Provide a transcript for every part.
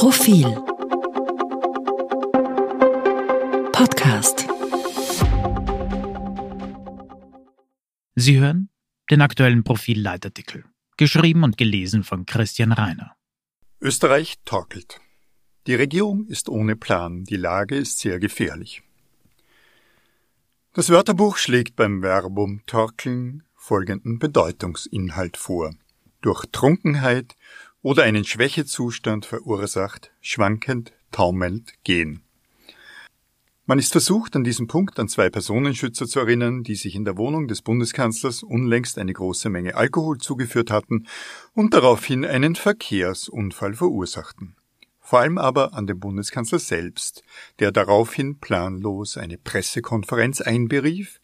Profil Podcast Sie hören den aktuellen Profil-Leitartikel, geschrieben und gelesen von Christian Reiner. Österreich torkelt. Die Regierung ist ohne Plan, die Lage ist sehr gefährlich. Das Wörterbuch schlägt beim Verbum torkeln folgenden Bedeutungsinhalt vor. Durch Trunkenheit oder einen Schwächezustand verursacht, schwankend, taumelnd gehen. Man ist versucht, an diesem Punkt an zwei Personenschützer zu erinnern, die sich in der Wohnung des Bundeskanzlers unlängst eine große Menge Alkohol zugeführt hatten und daraufhin einen Verkehrsunfall verursachten. Vor allem aber an den Bundeskanzler selbst, der daraufhin planlos eine Pressekonferenz einberief,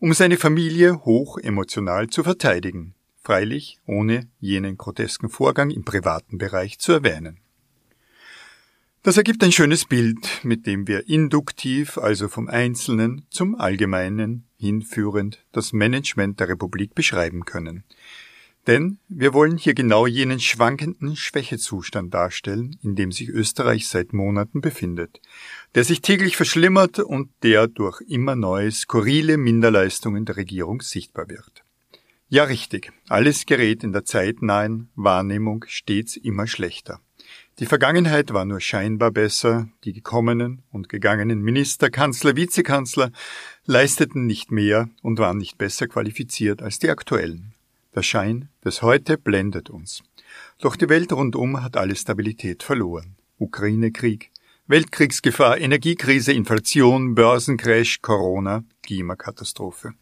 um seine Familie hoch emotional zu verteidigen, freilich ohne jenen grotesken Vorgang im privaten Bereich zu erwähnen. Das ergibt ein schönes Bild, mit dem wir induktiv, also vom Einzelnen zum Allgemeinen hinführend, das Management der Republik beschreiben können. Denn wir wollen hier genau jenen schwankenden Schwächezustand darstellen, in dem sich Österreich seit Monaten befindet, der sich täglich verschlimmert und der durch immer neue skurrile Minderleistungen der Regierung sichtbar wird. Ja, richtig. Alles gerät in der zeitnahen Wahrnehmung stets immer schlechter. Die Vergangenheit war nur scheinbar besser, die gekommenen und gegangenen Minister, Kanzler, Vizekanzler leisteten nicht mehr und waren nicht besser qualifiziert als die aktuellen. Der Schein des Heute blendet uns. Doch die Welt rundum hat alle Stabilität verloren. Ukraine-Krieg, Weltkriegsgefahr, Energiekrise, Inflation, Börsencrash, Corona, Klimakatastrophe.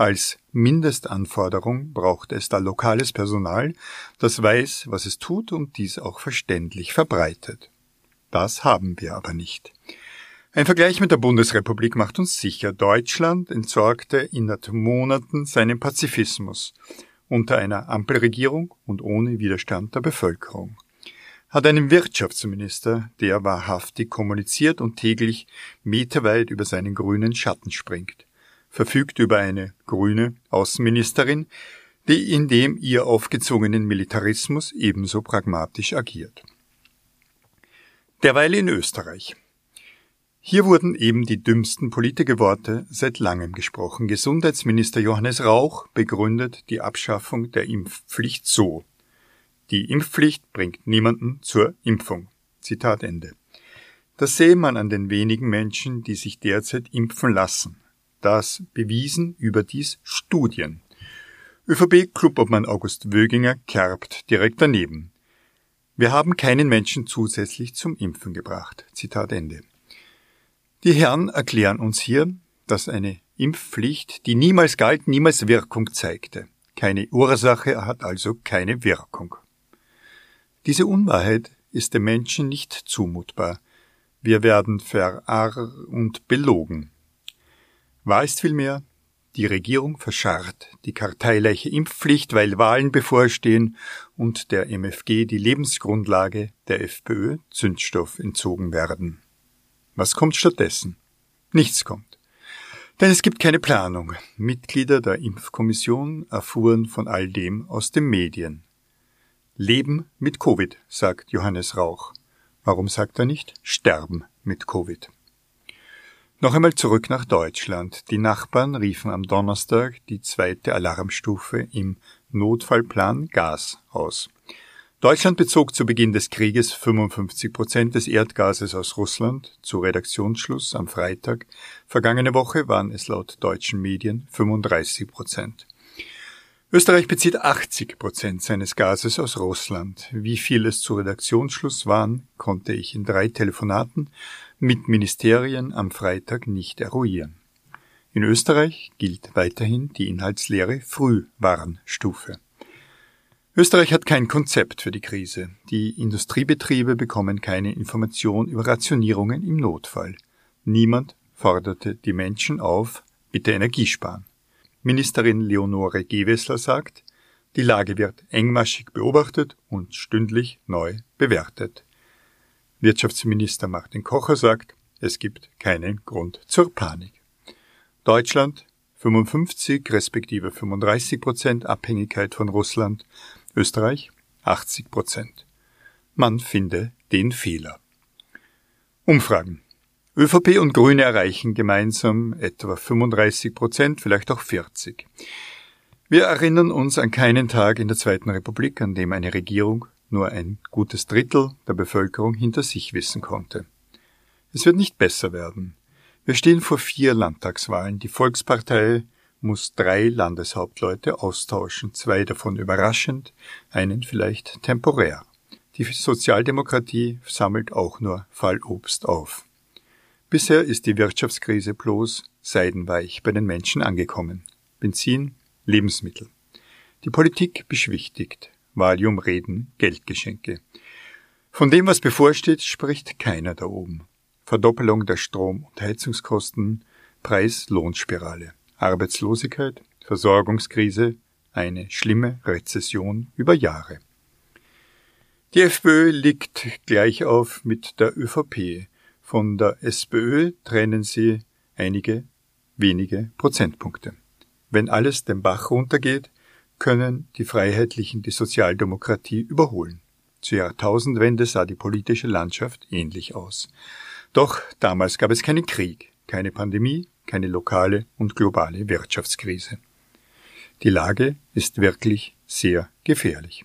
Als Mindestanforderung braucht es da lokales Personal, das weiß, was es tut und dies auch verständlich verbreitet. Das haben wir aber nicht. Ein Vergleich mit der Bundesrepublik macht uns sicher, Deutschland entsorgte innerhalb Monaten seinen Pazifismus unter einer Ampelregierung und ohne Widerstand der Bevölkerung. Hat einen Wirtschaftsminister, der wahrhaftig kommuniziert und täglich meterweit über seinen grünen Schatten springt verfügt über eine grüne Außenministerin, die in dem ihr aufgezwungenen Militarismus ebenso pragmatisch agiert. Derweil in Österreich. Hier wurden eben die dümmsten Politikerworte seit langem gesprochen. Gesundheitsminister Johannes Rauch begründet die Abschaffung der Impfpflicht so. Die Impfpflicht bringt niemanden zur Impfung. Zitat Ende. Das sehe man an den wenigen Menschen, die sich derzeit impfen lassen das bewiesen überdies Studien. ÖVP-Clubobmann August Wöginger kerbt direkt daneben. Wir haben keinen Menschen zusätzlich zum Impfen gebracht. Zitat Ende. Die Herren erklären uns hier, dass eine Impfpflicht, die niemals galt, niemals Wirkung zeigte. Keine Ursache hat also keine Wirkung. Diese Unwahrheit ist dem Menschen nicht zumutbar. Wir werden verarr und belogen. Wahr ist vielmehr, die Regierung verscharrt die karteileiche Impfpflicht, weil Wahlen bevorstehen und der MFG die Lebensgrundlage der FPÖ Zündstoff entzogen werden. Was kommt stattdessen? Nichts kommt. Denn es gibt keine Planung. Mitglieder der Impfkommission erfuhren von all dem aus den Medien. Leben mit Covid, sagt Johannes Rauch. Warum sagt er nicht sterben mit Covid? Noch einmal zurück nach Deutschland. Die Nachbarn riefen am Donnerstag die zweite Alarmstufe im Notfallplan Gas aus. Deutschland bezog zu Beginn des Krieges 55 Prozent des Erdgases aus Russland. Zu Redaktionsschluss am Freitag vergangene Woche waren es laut deutschen Medien 35 Prozent. Österreich bezieht 80 Prozent seines Gases aus Russland. Wie viel es zu Redaktionsschluss waren, konnte ich in drei Telefonaten mit Ministerien am Freitag nicht eruieren. In Österreich gilt weiterhin die inhaltsleere Frühwarnstufe. Österreich hat kein Konzept für die Krise. Die Industriebetriebe bekommen keine Information über Rationierungen im Notfall. Niemand forderte die Menschen auf, bitte Energie sparen. Ministerin Leonore Gewessler sagt, die Lage wird engmaschig beobachtet und stündlich neu bewertet. Wirtschaftsminister Martin Kocher sagt, es gibt keinen Grund zur Panik. Deutschland 55 respektive 35 Prozent Abhängigkeit von Russland, Österreich 80 Prozent. Man finde den Fehler. Umfragen. ÖVP und Grüne erreichen gemeinsam etwa 35 Prozent, vielleicht auch 40. Wir erinnern uns an keinen Tag in der Zweiten Republik, an dem eine Regierung nur ein gutes Drittel der Bevölkerung hinter sich wissen konnte. Es wird nicht besser werden. Wir stehen vor vier Landtagswahlen. Die Volkspartei muss drei Landeshauptleute austauschen, zwei davon überraschend, einen vielleicht temporär. Die Sozialdemokratie sammelt auch nur Fallobst auf. Bisher ist die Wirtschaftskrise bloß seidenweich bei den Menschen angekommen. Benzin, Lebensmittel. Die Politik beschwichtigt. Valiumreden, Geldgeschenke. Von dem, was bevorsteht, spricht keiner da oben. Verdoppelung der Strom- und Heizungskosten, Preis-Lohnspirale, Arbeitslosigkeit, Versorgungskrise, eine schlimme Rezession über Jahre. Die FPÖ liegt gleich auf mit der ÖVP. Von der SPÖ trennen sie einige wenige Prozentpunkte. Wenn alles den Bach runtergeht, können die Freiheitlichen die Sozialdemokratie überholen. Zur Jahrtausendwende sah die politische Landschaft ähnlich aus. Doch damals gab es keinen Krieg, keine Pandemie, keine lokale und globale Wirtschaftskrise. Die Lage ist wirklich sehr gefährlich.